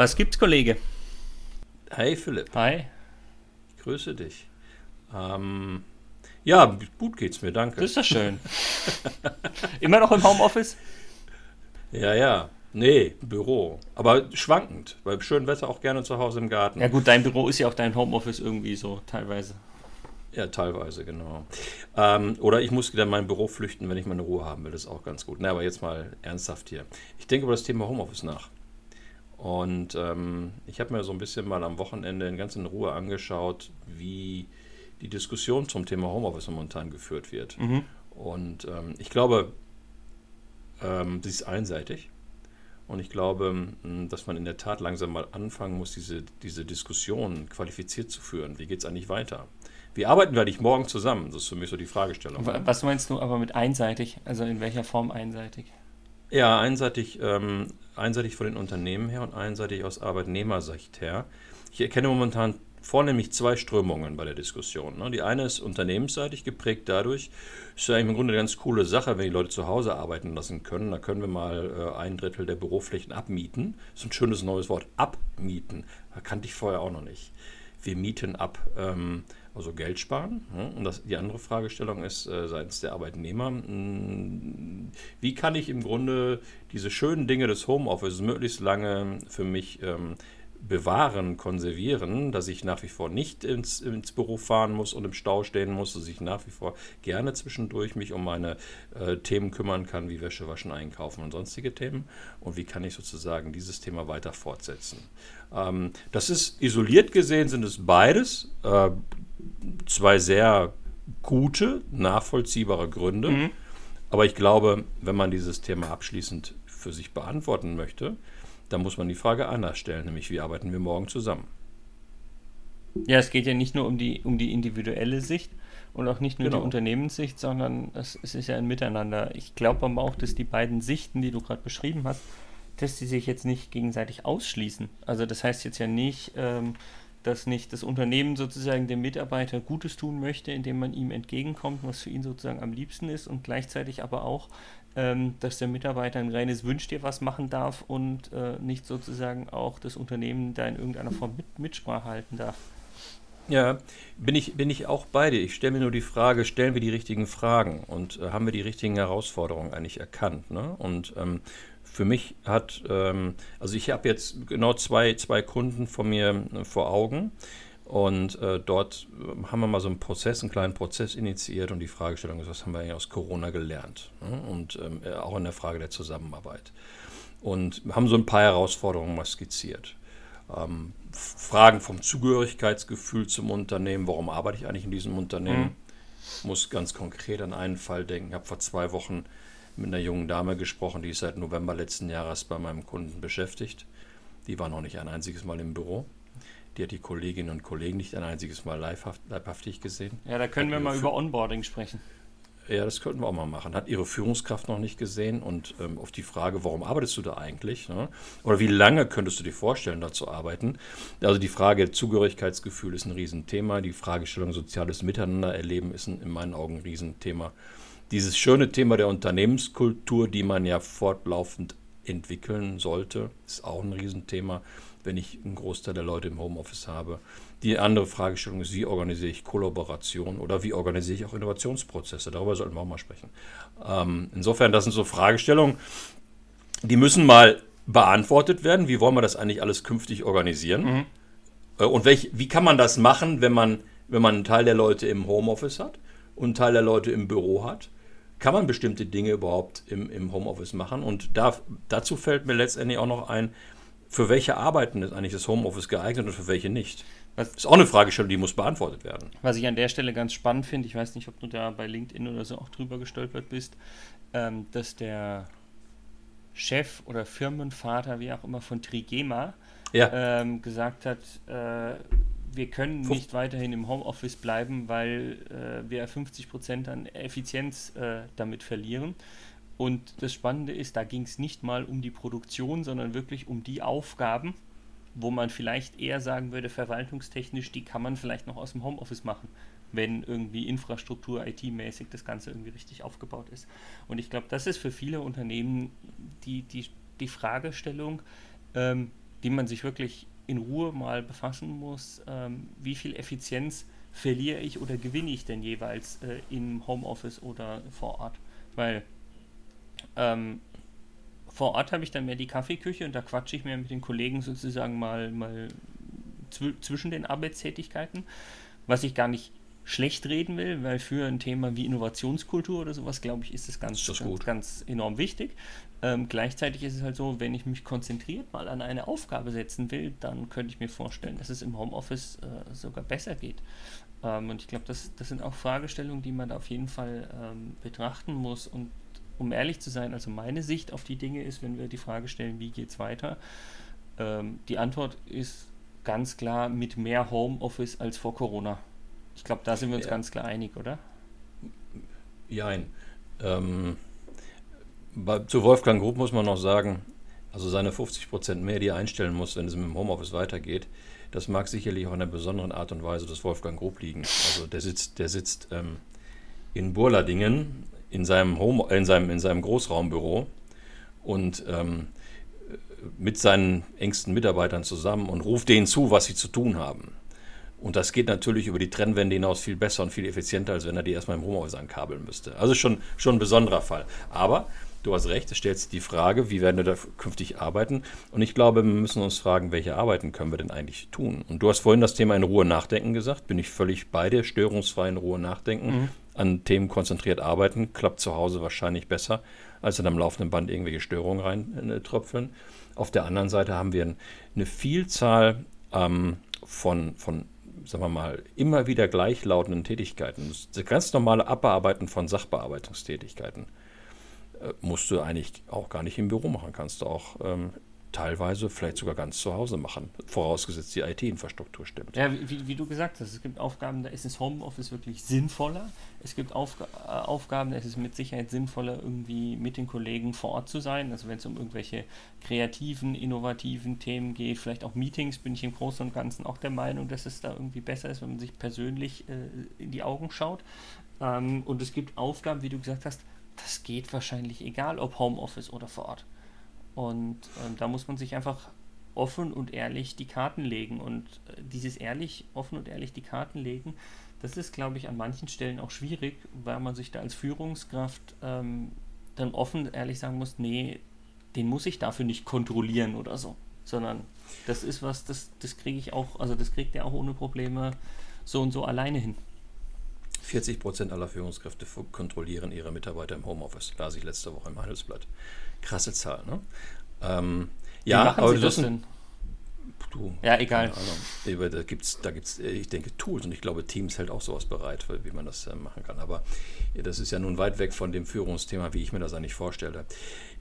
Was gibt's, Kollege? Hey Philipp. Hi. Ich grüße dich. Ähm, ja, gut geht's mir, danke. Das ist doch schön. Immer noch im Homeoffice? Ja, ja. Nee, Büro. Aber schwankend. Bei schönem Wetter auch gerne zu Hause im Garten. Ja gut, dein Büro ist ja auch dein Homeoffice irgendwie so teilweise. Ja, teilweise, genau. Ähm, oder ich muss wieder in mein Büro flüchten, wenn ich meine Ruhe haben will. Das ist auch ganz gut. Na, aber jetzt mal ernsthaft hier. Ich denke über das Thema Homeoffice nach. Und ähm, ich habe mir so ein bisschen mal am Wochenende in ganz in Ruhe angeschaut, wie die Diskussion zum Thema Homeoffice momentan geführt wird. Mhm. Und ähm, ich glaube, ähm, sie ist einseitig. Und ich glaube, dass man in der Tat langsam mal anfangen muss, diese, diese Diskussion qualifiziert zu führen. Wie geht es eigentlich weiter? Wie arbeiten wir eigentlich morgen zusammen? Das ist für mich so die Fragestellung. Was meinst du aber mit einseitig? Also in welcher Form einseitig? Ja, einseitig, ähm, einseitig von den Unternehmen her und einseitig aus Arbeitnehmersicht her. Ich erkenne momentan vornehmlich zwei Strömungen bei der Diskussion. Ne? Die eine ist unternehmensseitig geprägt dadurch, ist ja im Grunde eine ganz coole Sache, wenn die Leute zu Hause arbeiten lassen können. Da können wir mal äh, ein Drittel der Büroflächen abmieten. Das ist ein schönes neues Wort, abmieten. Da kannte ich vorher auch noch nicht. Wir mieten ab, ähm, also Geld sparen. Ne? Und das, die andere Fragestellung ist äh, seitens der Arbeitnehmer, mh, hm, wie kann ich im Grunde diese schönen Dinge des Homeoffice möglichst lange für mich ähm, bewahren, konservieren, dass ich nach wie vor nicht ins, ins Büro fahren muss und im Stau stehen muss, dass ich nach wie vor gerne zwischendurch mich um meine äh, Themen kümmern kann, wie Wäsche waschen, einkaufen und sonstige Themen. Und wie kann ich sozusagen dieses Thema weiter fortsetzen. Ähm, das ist isoliert gesehen, sind es beides äh, zwei sehr gute, nachvollziehbare Gründe. Mhm. Aber ich glaube, wenn man dieses Thema abschließend für sich beantworten möchte, da muss man die Frage anders stellen, nämlich wie arbeiten wir morgen zusammen? Ja, es geht ja nicht nur um die, um die individuelle Sicht und auch nicht nur genau. die Unternehmenssicht, sondern es, es ist ja ein Miteinander. Ich glaube aber auch, dass die beiden Sichten, die du gerade beschrieben hast, dass die sich jetzt nicht gegenseitig ausschließen. Also das heißt jetzt ja nicht, ähm, dass nicht das Unternehmen sozusagen dem Mitarbeiter Gutes tun möchte, indem man ihm entgegenkommt, was für ihn sozusagen am liebsten ist und gleichzeitig aber auch, ähm, dass der Mitarbeiter ein reines Wünsch dir was machen darf und äh, nicht sozusagen auch das Unternehmen da in irgendeiner Form mit, Mitsprache halten darf. Ja, bin ich, bin ich auch bei dir. Ich stelle mir nur die Frage, stellen wir die richtigen Fragen und äh, haben wir die richtigen Herausforderungen eigentlich erkannt? Ne? Und ähm, für mich hat, ähm, also ich habe jetzt genau zwei, zwei Kunden von mir äh, vor Augen und äh, dort äh, haben wir mal so einen Prozess, einen kleinen Prozess initiiert und die Fragestellung ist, was haben wir eigentlich aus Corona gelernt? Ne? Und ähm, äh, auch in der Frage der Zusammenarbeit. Und haben so ein paar Herausforderungen mal skizziert. Ähm, Fragen vom Zugehörigkeitsgefühl zum Unternehmen, warum arbeite ich eigentlich in diesem Unternehmen? Mhm. Muss ganz konkret an einen Fall denken. Ich habe vor zwei Wochen mit einer jungen Dame gesprochen, die ist seit November letzten Jahres bei meinem Kunden beschäftigt. Die war noch nicht ein einziges Mal im Büro. Die hat die Kolleginnen und Kollegen nicht ein einziges Mal leibhaft, leibhaftig gesehen. Ja, da können wir mal über Onboarding sprechen. Ja, das könnten wir auch mal machen. Hat ihre Führungskraft noch nicht gesehen und ähm, auf die Frage, warum arbeitest du da eigentlich? Ne? Oder wie lange könntest du dir vorstellen, da zu arbeiten? Also die Frage Zugehörigkeitsgefühl ist ein Riesenthema. Die Fragestellung soziales Miteinander erleben ist ein, in meinen Augen ein Riesenthema dieses schöne Thema der Unternehmenskultur, die man ja fortlaufend entwickeln sollte, ist auch ein Riesenthema, wenn ich einen Großteil der Leute im Homeoffice habe. Die andere Fragestellung ist, wie organisiere ich Kollaboration oder wie organisiere ich auch Innovationsprozesse? Darüber sollten wir auch mal sprechen. Ähm, insofern, das sind so Fragestellungen, die müssen mal beantwortet werden. Wie wollen wir das eigentlich alles künftig organisieren? Mhm. Äh, und welch, wie kann man das machen, wenn man, wenn man einen Teil der Leute im Homeoffice hat und einen Teil der Leute im Büro hat? kann man bestimmte Dinge überhaupt im, im Homeoffice machen? Und da, dazu fällt mir letztendlich auch noch ein, für welche Arbeiten ist eigentlich das Homeoffice geeignet und für welche nicht? Das ist auch eine Fragestellung, die muss beantwortet werden. Was ich an der Stelle ganz spannend finde, ich weiß nicht, ob du da bei LinkedIn oder so auch drüber gestolpert bist, ähm, dass der Chef oder Firmenvater, wie auch immer, von Trigema ja. ähm, gesagt hat, äh, wir können nicht weiterhin im Homeoffice bleiben, weil äh, wir 50 Prozent an Effizienz äh, damit verlieren. Und das Spannende ist, da ging es nicht mal um die Produktion, sondern wirklich um die Aufgaben, wo man vielleicht eher sagen würde, verwaltungstechnisch, die kann man vielleicht noch aus dem Homeoffice machen, wenn irgendwie Infrastruktur, IT-mäßig das Ganze irgendwie richtig aufgebaut ist. Und ich glaube, das ist für viele Unternehmen die, die, die Fragestellung, ähm, die man sich wirklich in Ruhe mal befassen muss, ähm, wie viel Effizienz verliere ich oder gewinne ich denn jeweils äh, im Homeoffice oder vor Ort. Weil ähm, vor Ort habe ich dann mehr die Kaffeeküche und da quatsche ich mehr mit den Kollegen sozusagen mal, mal zw zwischen den Arbeitstätigkeiten, was ich gar nicht schlecht reden will, weil für ein Thema wie Innovationskultur oder sowas, glaube ich, ist es ganz, das ganz, ganz, enorm wichtig. Ähm, gleichzeitig ist es halt so, wenn ich mich konzentriert mal an eine Aufgabe setzen will, dann könnte ich mir vorstellen, dass es im Homeoffice äh, sogar besser geht. Ähm, und ich glaube, das, das sind auch Fragestellungen, die man da auf jeden Fall ähm, betrachten muss. Und um ehrlich zu sein, also meine Sicht auf die Dinge ist, wenn wir die Frage stellen, wie geht es weiter, ähm, die Antwort ist ganz klar mit mehr Homeoffice als vor Corona. Ich glaube, da sind wir uns ja. ganz klar einig, oder? Jein. Ähm, bei, zu Wolfgang Grupp muss man noch sagen, also seine 50 Prozent mehr, die er einstellen muss, wenn es mit dem Homeoffice weitergeht, das mag sicherlich auch in einer besonderen Art und Weise des Wolfgang Grupp liegen. Also der sitzt, der sitzt ähm, in Burladingen in seinem, Home, in seinem, in seinem Großraumbüro und ähm, mit seinen engsten Mitarbeitern zusammen und ruft denen zu, was sie zu tun haben. Und das geht natürlich über die Trennwände hinaus viel besser und viel effizienter, als wenn er die erstmal im Homeoffice ankabeln müsste. Also schon, schon ein besonderer Fall. Aber du hast recht, es stellt sich die Frage, wie werden wir da künftig arbeiten? Und ich glaube, wir müssen uns fragen, welche Arbeiten können wir denn eigentlich tun? Und du hast vorhin das Thema in Ruhe nachdenken gesagt, bin ich völlig bei dir, störungsfrei in Ruhe nachdenken, mhm. An Themen konzentriert arbeiten, klappt zu Hause wahrscheinlich besser, als in einem laufenden Band irgendwelche Störungen reintröpfeln. Auf der anderen Seite haben wir eine Vielzahl ähm, von, von sagen wir mal, immer wieder gleichlautenden Tätigkeiten, das ganz normale Abarbeiten von Sachbearbeitungstätigkeiten, äh, musst du eigentlich auch gar nicht im Büro machen. Kannst du auch ähm, teilweise vielleicht sogar ganz zu Hause machen, vorausgesetzt die IT-Infrastruktur stimmt. Ja, wie, wie, du gesagt hast, es gibt Aufgaben, da ist das Homeoffice wirklich sinnvoller. Es gibt Aufg äh, Aufgaben, da ist es mit Sicherheit sinnvoller, irgendwie mit den Kollegen vor Ort zu sein. Also wenn es um irgendwelche kreativen, innovativen Themen geht, vielleicht auch Meetings, bin ich im Großen und Ganzen auch der Meinung, dass es da irgendwie besser ist, wenn man sich persönlich äh, in die Augen schaut. Ähm, und es gibt Aufgaben, wie du gesagt hast, das geht wahrscheinlich egal, ob Homeoffice oder vor Ort. Und ähm, da muss man sich einfach offen und ehrlich die Karten legen. Und äh, dieses ehrlich, offen und ehrlich die Karten legen, das ist, glaube ich, an manchen Stellen auch schwierig, weil man sich da als Führungskraft ähm, dann offen ehrlich sagen muss, nee, den muss ich dafür nicht kontrollieren oder so. Sondern das ist was, das, das kriege ich auch, also das kriegt er auch ohne Probleme so und so alleine hin. 40 Prozent aller Führungskräfte kontrollieren ihre Mitarbeiter im Homeoffice, las ich letzte Woche im Handelsblatt. Krasse Zahl, ne? Ähm, ja, aber Sie das sind, du, ja, egal. Da gibt es, da gibt's, ich denke, Tools und ich glaube, Teams hält auch sowas bereit, wie man das äh, machen kann. Aber ja, das ist ja nun weit weg von dem Führungsthema, wie ich mir das eigentlich vorstelle.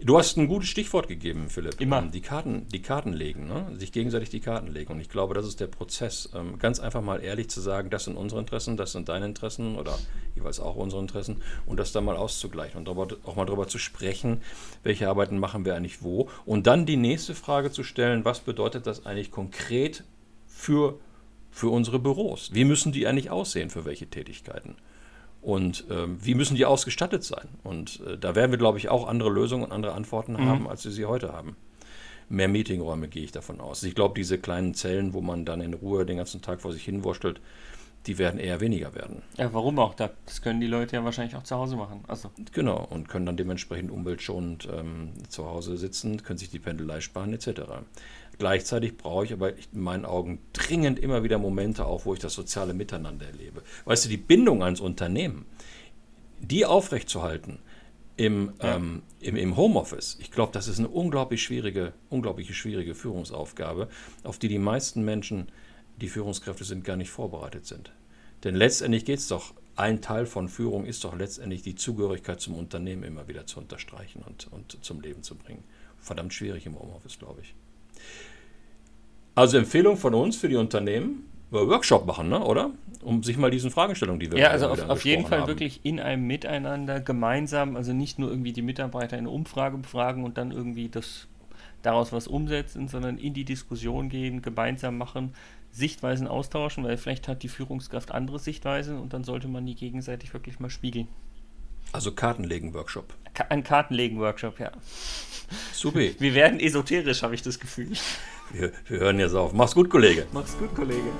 Du hast ein gutes Stichwort gegeben, Philipp. Immer. Ähm, die Karten, die Karten legen, ne? sich gegenseitig die Karten legen. Und ich glaube, das ist der Prozess. Ähm, ganz einfach mal ehrlich zu sagen, das sind unsere Interessen, das sind deine Interessen oder jeweils auch unsere Interessen und das dann mal auszugleichen und darüber, auch mal darüber zu sprechen, welche Arbeiten machen wir eigentlich wo. Und dann die nächste Frage zu stellen, was bedeutet das eigentlich konkret für, für unsere Büros? Wie müssen die eigentlich aussehen für welche Tätigkeiten? Und ähm, wie müssen die ausgestattet sein? Und äh, da werden wir, glaube ich, auch andere Lösungen und andere Antworten mhm. haben, als wir sie heute haben. Mehr Meetingräume gehe ich davon aus. Ich glaube, diese kleinen Zellen, wo man dann in Ruhe den ganzen Tag vor sich hinwurschtelt, die werden eher weniger werden. Ja, warum auch? Das können die Leute ja wahrscheinlich auch zu Hause machen. Also. Genau, und können dann dementsprechend umweltschonend ähm, zu Hause sitzen, können sich die Pendelei sparen etc. Gleichzeitig brauche ich aber in meinen Augen dringend immer wieder Momente auch, wo ich das soziale Miteinander erlebe. Weißt du, die Bindung ans Unternehmen, die aufrechtzuerhalten im, ja. ähm, im, im Homeoffice, ich glaube, das ist eine unglaublich schwierige, unglaublich schwierige Führungsaufgabe, auf die die meisten Menschen, die Führungskräfte sind, gar nicht vorbereitet sind. Denn letztendlich geht es doch, ein Teil von Führung ist doch letztendlich die Zugehörigkeit zum Unternehmen immer wieder zu unterstreichen und, und zum Leben zu bringen. Verdammt schwierig im Homeoffice, glaube ich. Also Empfehlung von uns für die Unternehmen, Workshop machen, ne? oder? Um sich mal diesen Fragestellungen, die wir Ja, also auf, auf jeden Fall haben. wirklich in einem Miteinander gemeinsam, also nicht nur irgendwie die Mitarbeiter in eine Umfrage befragen und dann irgendwie das daraus was umsetzen, sondern in die Diskussion gehen, gemeinsam machen, Sichtweisen austauschen, weil vielleicht hat die Führungskraft andere Sichtweisen und dann sollte man die gegenseitig wirklich mal spiegeln. Also Kartenlegen-Workshop. Ein Kartenlegen-Workshop, ja. Supi. Wir werden esoterisch, habe ich das Gefühl. Wir, wir hören jetzt auf. Mach's gut, Kollege. Mach's gut, Kollege.